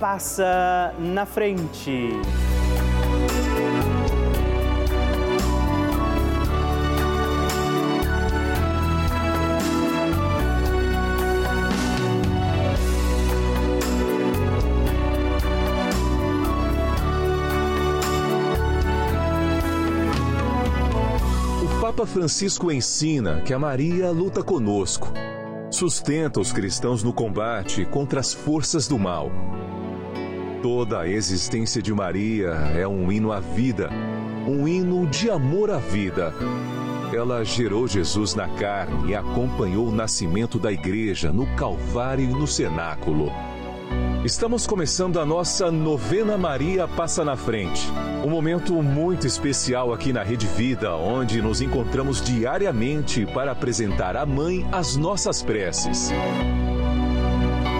passa na frente. O Papa Francisco ensina que a Maria luta conosco, sustenta os cristãos no combate contra as forças do mal Toda a existência de Maria é um hino à vida, um hino de amor à vida. Ela gerou Jesus na carne e acompanhou o nascimento da igreja no Calvário e no cenáculo. Estamos começando a nossa novena Maria Passa na Frente. Um momento muito especial aqui na Rede Vida, onde nos encontramos diariamente para apresentar à Mãe as nossas preces.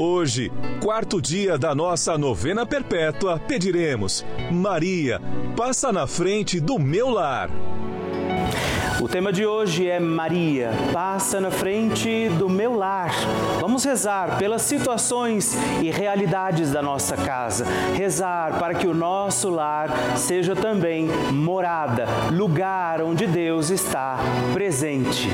Hoje, quarto dia da nossa novena perpétua, pediremos: Maria, passa na frente do meu lar. O tema de hoje é Maria, passa na frente do meu lar. Vamos rezar pelas situações e realidades da nossa casa. Rezar para que o nosso lar seja também morada, lugar onde Deus está presente.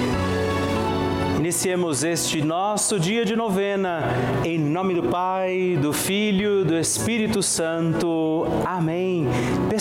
Iniciemos este nosso dia de novena, em nome do Pai, do Filho, do Espírito Santo. Amém.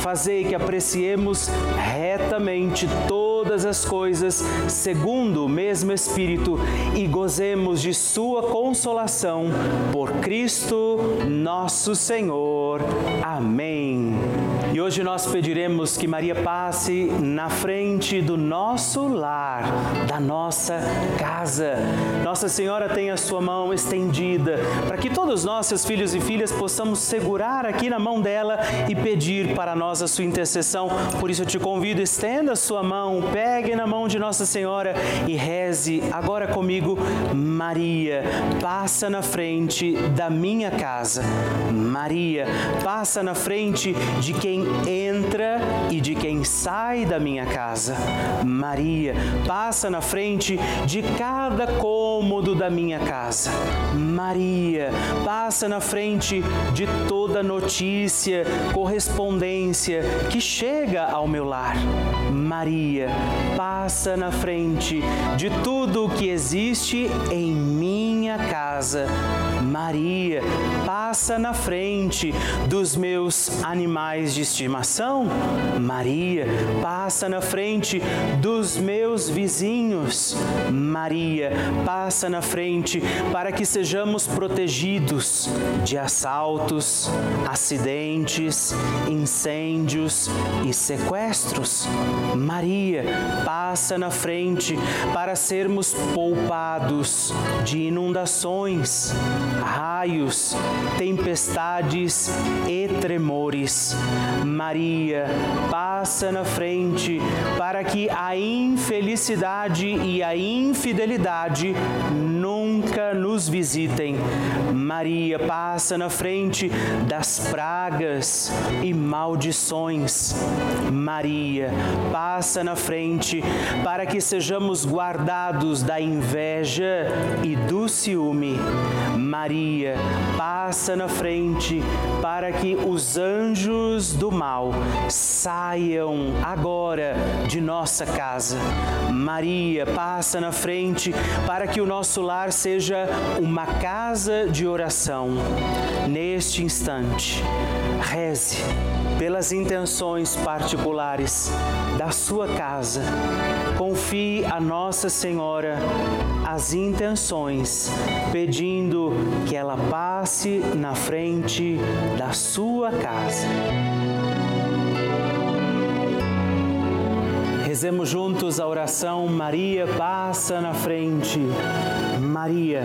fazei que apreciemos retamente todas as coisas segundo o mesmo Espírito e gozemos de Sua consolação por Cristo nosso Senhor. Amém. E hoje nós pediremos que Maria passe na frente do nosso lar, da nossa casa. Nossa Senhora tem a sua mão estendida para que todos nós, seus filhos e filhas, possamos segurar aqui na mão dela e pedir para nós a sua intercessão. Por isso eu te convido, estenda a sua mão, pegue na mão de Nossa Senhora e reze agora comigo, Maria, passa na frente da minha casa. Maria, passa na frente de quem entra e de quem sai da minha casa. Maria, passa na frente de cada cômodo da minha casa. Maria, passa na frente de toda notícia, correspondência que chega ao meu lar. Maria, passa na frente de tudo o que existe em minha casa. Maria, passa na frente dos meus animais de estimação. Maria, passa na frente dos meus vizinhos. Maria, passa na frente para que sejamos protegidos de assaltos, acidentes, incêndios e sequestros. Maria, passa na frente para sermos poupados de inundações, raios, tempestades e tremores. Maria, passa na frente para que a infelicidade e a infidelidade nunca nunca nos visitem. Maria passa na frente das pragas e maldições. Maria passa na frente para que sejamos guardados da inveja e do ciúme. Maria passa na frente para que os anjos do mal saiam agora de nossa casa. Maria passa na frente para que o nosso lar seja uma casa de oração. Neste instante, reze pelas intenções particulares da sua casa. Confie a Nossa Senhora as intenções, pedindo que ela passe na frente da sua casa. Rezemos juntos a oração Maria passa na frente. Maria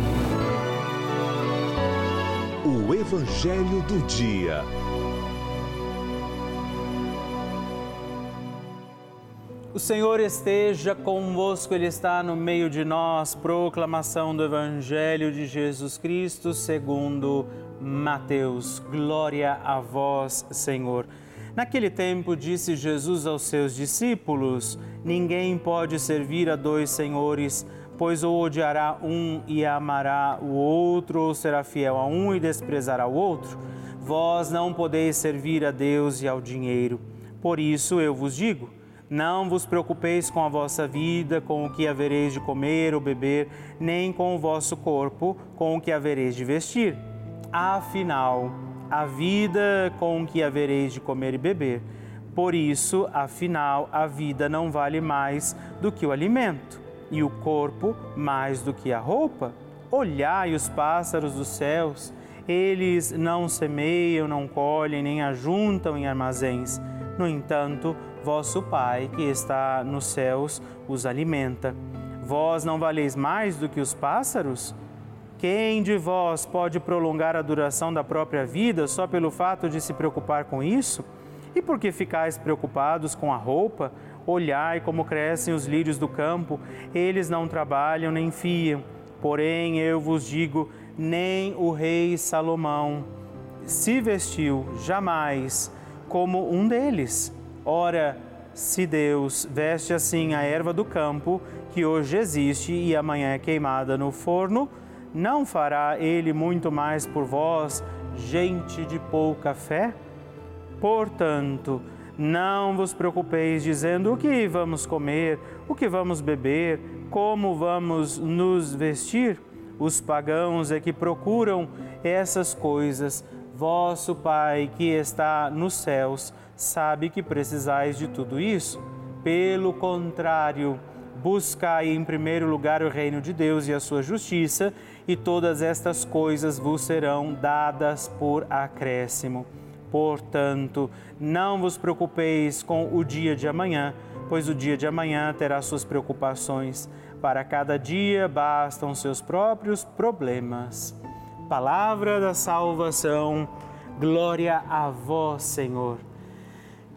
Evangelho do Dia. O Senhor esteja convosco, Ele está no meio de nós. Proclamação do Evangelho de Jesus Cristo, segundo Mateus. Glória a vós, Senhor. Naquele tempo, disse Jesus aos seus discípulos: Ninguém pode servir a dois senhores pois ou odiará um e amará o outro, ou será fiel a um e desprezará o outro. Vós não podeis servir a Deus e ao dinheiro. Por isso eu vos digo: não vos preocupeis com a vossa vida, com o que havereis de comer ou beber, nem com o vosso corpo, com o que havereis de vestir. Afinal, a vida com o que havereis de comer e beber. Por isso, afinal, a vida não vale mais do que o alimento e o corpo mais do que a roupa? Olhai os pássaros dos céus, eles não semeiam, não colhem, nem ajuntam em armazéns. No entanto, vosso Pai, que está nos céus, os alimenta. Vós não valeis mais do que os pássaros? Quem de vós pode prolongar a duração da própria vida só pelo fato de se preocupar com isso? E por que ficais preocupados com a roupa? Olhai como crescem os lírios do campo, eles não trabalham nem fiam. Porém, eu vos digo, nem o rei Salomão se vestiu jamais como um deles. Ora, se Deus veste assim a erva do campo, que hoje existe e amanhã é queimada no forno, não fará ele muito mais por vós, gente de pouca fé? Portanto, não vos preocupeis dizendo o que vamos comer, o que vamos beber, como vamos nos vestir. Os pagãos é que procuram essas coisas. Vosso Pai que está nos céus sabe que precisais de tudo isso. Pelo contrário, Buscai em primeiro lugar o reino de Deus e a sua justiça, e todas estas coisas vos serão dadas por acréscimo. Portanto, não vos preocupeis com o dia de amanhã, pois o dia de amanhã terá suas preocupações. Para cada dia bastam seus próprios problemas. Palavra da salvação, glória a vós, Senhor.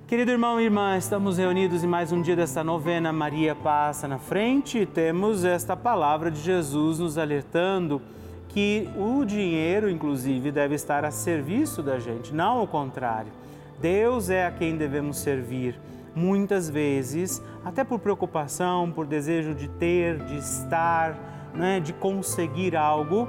Querido irmão e irmã, estamos reunidos em mais um dia desta novena. Maria passa na frente e temos esta palavra de Jesus nos alertando que o dinheiro, inclusive, deve estar a serviço da gente, não o contrário. Deus é a quem devemos servir. Muitas vezes, até por preocupação, por desejo de ter, de estar, né, de conseguir algo,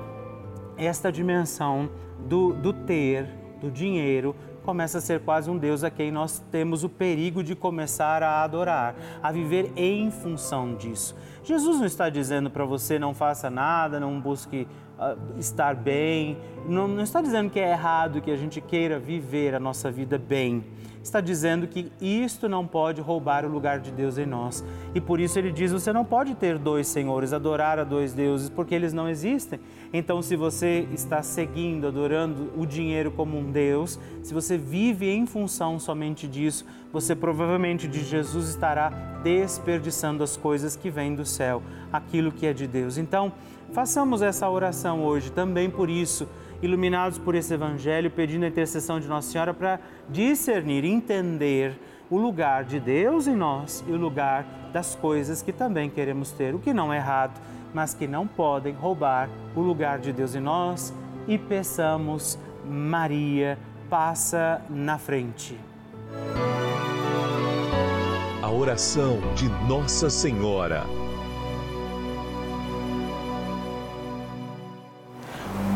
esta dimensão do, do ter, do dinheiro, começa a ser quase um Deus a quem nós temos o perigo de começar a adorar, a viver em função disso. Jesus não está dizendo para você não faça nada, não busque uh, estar bem, não, não está dizendo que é errado que a gente queira viver a nossa vida bem está dizendo que isto não pode roubar o lugar de Deus em nós. E por isso ele diz: você não pode ter dois senhores, adorar a dois deuses, porque eles não existem. Então, se você está seguindo, adorando o dinheiro como um Deus, se você vive em função somente disso, você provavelmente de Jesus estará desperdiçando as coisas que vêm do céu, aquilo que é de Deus. Então, façamos essa oração hoje também por isso iluminados por esse Evangelho, pedindo a intercessão de Nossa Senhora para discernir, entender o lugar de Deus em nós e o lugar das coisas que também queremos ter, o que não é errado, mas que não podem roubar o lugar de Deus em nós. E peçamos, Maria, passa na frente. A oração de Nossa Senhora.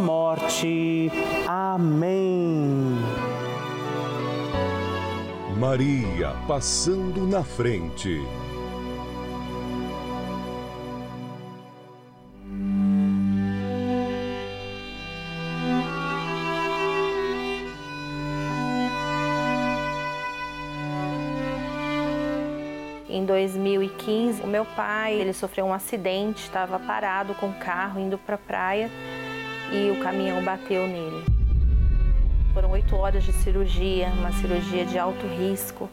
morte. Amém. Maria passando na frente. Em 2015, o meu pai, ele sofreu um acidente, estava parado com o carro indo para a praia e o caminhão bateu nele. Foram oito horas de cirurgia, uma cirurgia de alto risco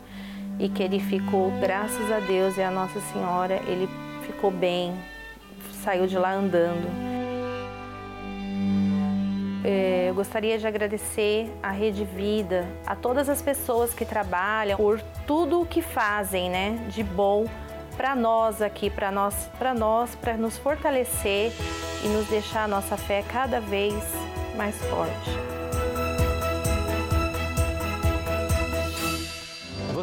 e que ele ficou, graças a Deus e a Nossa Senhora, ele ficou bem, saiu de lá andando. É, eu gostaria de agradecer à Rede Vida, a todas as pessoas que trabalham por tudo o que fazem, né, de bom para nós aqui, para nós, para nós, para nos fortalecer e nos deixar a nossa fé cada vez mais forte.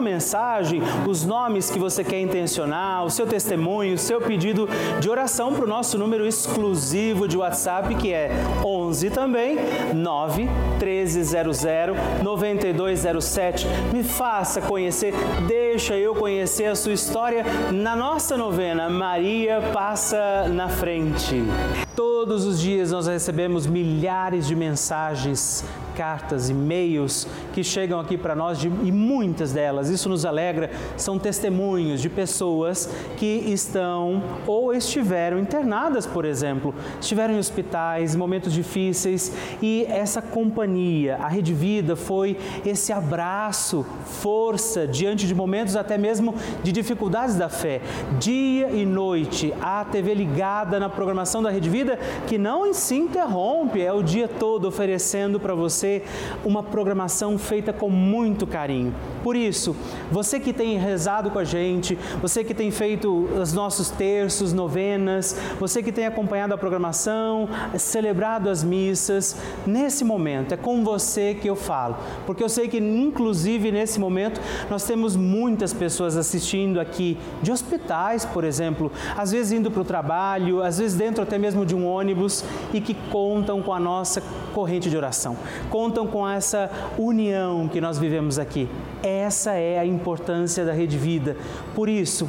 mensagem, os nomes que você quer intencionar, o seu testemunho, o seu pedido de oração para o nosso número exclusivo de WhatsApp, que é 11 também 9 1300 9207. Me faça conhecer, deixa eu conhecer a sua história na nossa novena Maria Passa na Frente. Todos os dias nós recebemos milhares de mensagens cartas, e-mails que chegam aqui para nós de, e muitas delas, isso nos alegra, são testemunhos de pessoas que estão ou estiveram internadas, por exemplo, estiveram em hospitais, momentos difíceis e essa companhia, a Rede Vida foi esse abraço, força diante de momentos até mesmo de dificuldades da fé. Dia e noite, a TV ligada na programação da Rede Vida que não se interrompe, é o dia todo oferecendo para você você uma programação feita com muito carinho. Por isso, você que tem rezado com a gente, você que tem feito os nossos terços, novenas, você que tem acompanhado a programação, celebrado as missas, nesse momento é com você que eu falo, porque eu sei que inclusive nesse momento nós temos muitas pessoas assistindo aqui de hospitais, por exemplo, às vezes indo para o trabalho, às vezes dentro até mesmo de um ônibus e que contam com a nossa corrente de oração contam com essa união que nós vivemos aqui. Essa é a importância da Rede Vida. Por isso,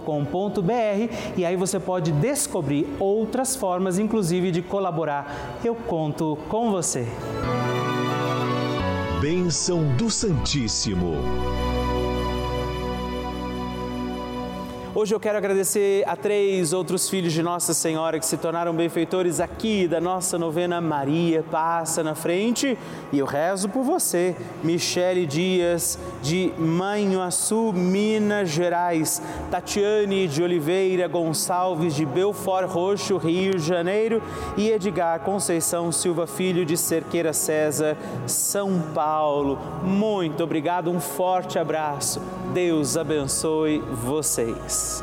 com.br e aí você pode descobrir outras formas, inclusive, de colaborar. Eu conto com você. Bênção do Santíssimo. Hoje eu quero agradecer a três outros filhos de Nossa Senhora que se tornaram benfeitores aqui da nossa novena Maria Passa na Frente. E eu rezo por você, Michele Dias, de Manhuaçu, Minas Gerais, Tatiane de Oliveira Gonçalves, de Belfort Roxo, Rio de Janeiro, e Edgar Conceição Silva Filho, de Cerqueira César, São Paulo. Muito obrigado, um forte abraço. Deus abençoe vocês.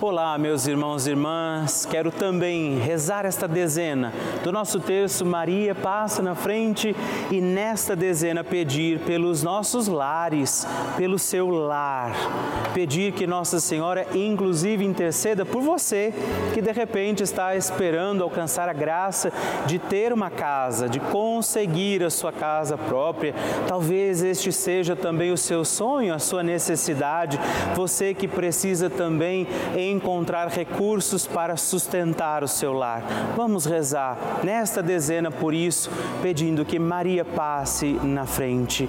Olá, meus irmãos e irmãs. Quero também rezar esta dezena do nosso terço Maria passa na frente e nesta dezena pedir pelos nossos lares, pelo seu lar. Pedir que Nossa Senhora inclusive interceda por você que de repente está esperando alcançar a graça de ter uma casa, de conseguir a sua casa própria. Talvez este seja também o seu sonho, a sua necessidade. Você que precisa também encontrar recursos para sustentar o seu lar. Vamos rezar nesta dezena por isso, pedindo que Maria passe na frente.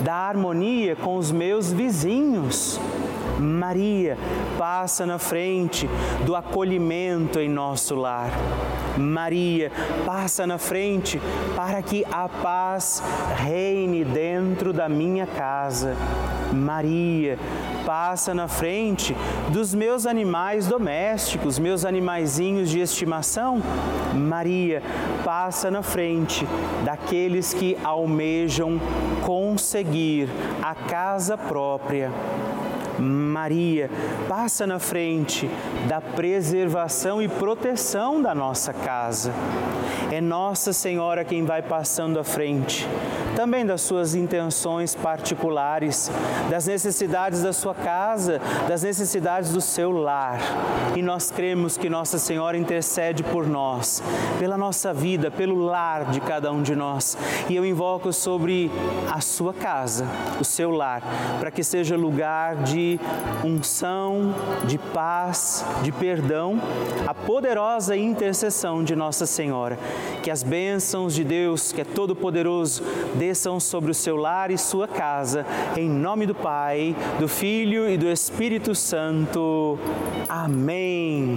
da harmonia com os meus vizinhos. Maria passa na frente do acolhimento em nosso lar. Maria passa na frente para que a paz reine dentro da minha casa. Maria passa na frente dos meus animais domésticos, meus animaizinhos de estimação. Maria passa na frente daqueles que almejam conseguir a casa própria. Maria passa na frente da preservação e proteção da nossa casa. É Nossa Senhora quem vai passando à frente, também das suas intenções particulares, das necessidades da sua casa, das necessidades do seu lar. E nós cremos que Nossa Senhora intercede por nós, pela nossa vida, pelo lar de cada um de nós. E eu invoco sobre a sua casa, o seu lar, para que seja lugar de unção, de paz, de perdão, a poderosa intercessão de Nossa Senhora. Que as bênçãos de Deus, que é todo-poderoso, desçam sobre o seu lar e sua casa, em nome do Pai, do Filho e do Espírito Santo. Amém.